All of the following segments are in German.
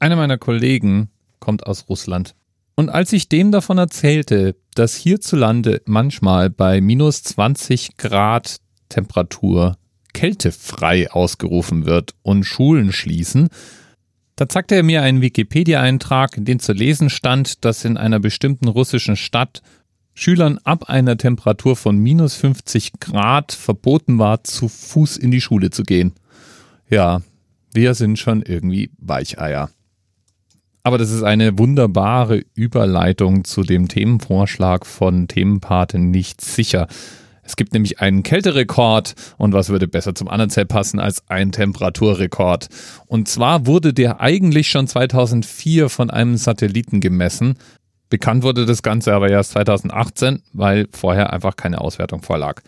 Einer meiner Kollegen kommt aus Russland. Und als ich dem davon erzählte, dass hierzulande manchmal bei minus 20 Grad Temperatur kältefrei ausgerufen wird und Schulen schließen, da zeigte er mir einen Wikipedia-Eintrag, in dem zu lesen stand, dass in einer bestimmten russischen Stadt Schülern ab einer Temperatur von minus 50 Grad verboten war, zu Fuß in die Schule zu gehen. Ja, wir sind schon irgendwie Weicheier. Aber das ist eine wunderbare Überleitung zu dem Themenvorschlag von Themenpate nicht sicher. Es gibt nämlich einen Kälterekord und was würde besser zum Anerzell passen als ein Temperaturrekord. Und zwar wurde der eigentlich schon 2004 von einem Satelliten gemessen. Bekannt wurde das Ganze aber erst 2018, weil vorher einfach keine Auswertung vorlag.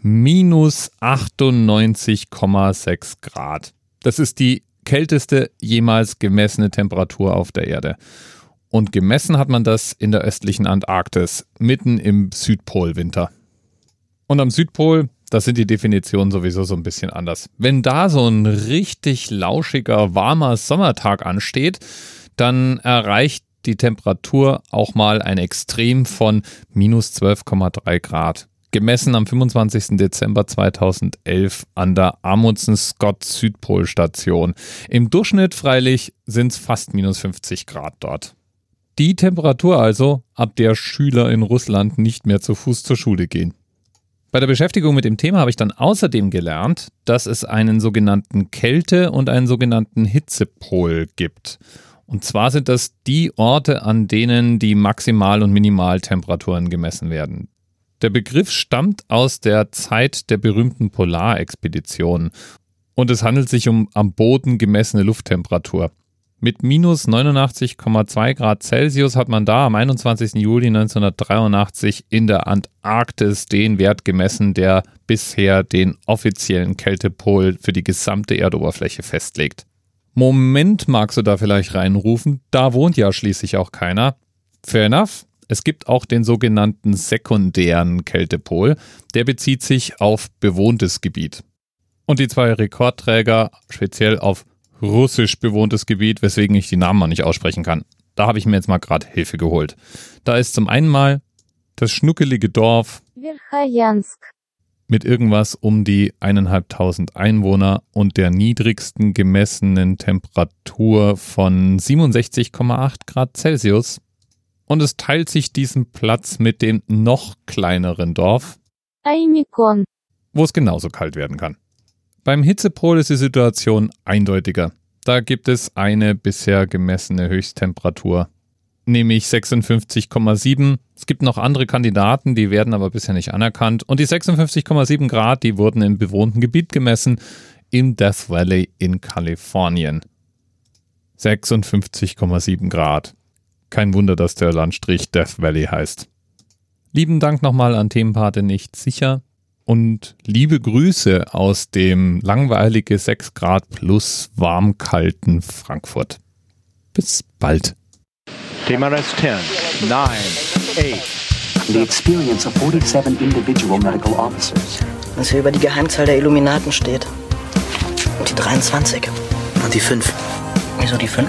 Minus 98,6 Grad. Das ist die kälteste jemals gemessene Temperatur auf der Erde. Und gemessen hat man das in der östlichen Antarktis, mitten im Südpolwinter. Und am Südpol, da sind die Definitionen sowieso so ein bisschen anders. Wenn da so ein richtig lauschiger, warmer Sommertag ansteht, dann erreicht die Temperatur auch mal ein Extrem von minus 12,3 Grad. Gemessen am 25. Dezember 2011 an der Amundsen Scott Südpolstation. Im Durchschnitt freilich sind es fast minus 50 Grad dort. Die Temperatur also, ab der Schüler in Russland nicht mehr zu Fuß zur Schule gehen. Bei der Beschäftigung mit dem Thema habe ich dann außerdem gelernt, dass es einen sogenannten Kälte- und einen sogenannten Hitzepol gibt. Und zwar sind das die Orte, an denen die Maximal- und Minimaltemperaturen gemessen werden. Der Begriff stammt aus der Zeit der berühmten Polarexpedition und es handelt sich um am Boden gemessene Lufttemperatur. Mit minus 89,2 Grad Celsius hat man da am 21. Juli 1983 in der Antarktis den Wert gemessen, der bisher den offiziellen Kältepol für die gesamte Erdoberfläche festlegt. Moment magst du da vielleicht reinrufen, da wohnt ja schließlich auch keiner. Fair enough. Es gibt auch den sogenannten sekundären Kältepol, der bezieht sich auf bewohntes Gebiet. Und die zwei Rekordträger speziell auf russisch bewohntes Gebiet, weswegen ich die Namen noch nicht aussprechen kann. Da habe ich mir jetzt mal gerade Hilfe geholt. Da ist zum einen mal das schnuckelige Dorf Verchajansk mit irgendwas um die eineinhalbtausend Einwohner und der niedrigsten gemessenen Temperatur von 67,8 Grad Celsius und es teilt sich diesen Platz mit dem noch kleineren Dorf, Aimikon, wo es genauso kalt werden kann. Beim Hitzepol ist die Situation eindeutiger. Da gibt es eine bisher gemessene Höchsttemperatur, nämlich 56,7. Es gibt noch andere Kandidaten, die werden aber bisher nicht anerkannt. Und die 56,7 Grad, die wurden im bewohnten Gebiet gemessen, im Death Valley in Kalifornien. 56,7 Grad. Kein Wunder, dass der Landstrich Death Valley heißt. Lieben Dank nochmal an Themenpate nicht sicher und liebe Grüße aus dem langweilige 6 Grad plus warmkalten Frankfurt. Bis bald. TMRS 10, 9, 8. the experience of 47 individual medical officers. Was hier über die Geheimzahl der Illuminaten steht. Und die 23. Und die 5. Wieso die 5?